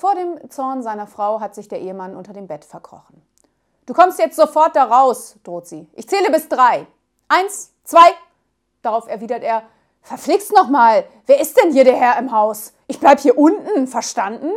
Vor dem Zorn seiner Frau hat sich der Ehemann unter dem Bett verkrochen. Du kommst jetzt sofort da raus, droht sie. Ich zähle bis drei. Eins, zwei. Darauf erwidert er, verflixt nochmal, wer ist denn hier der Herr im Haus? Ich bleib hier unten, verstanden?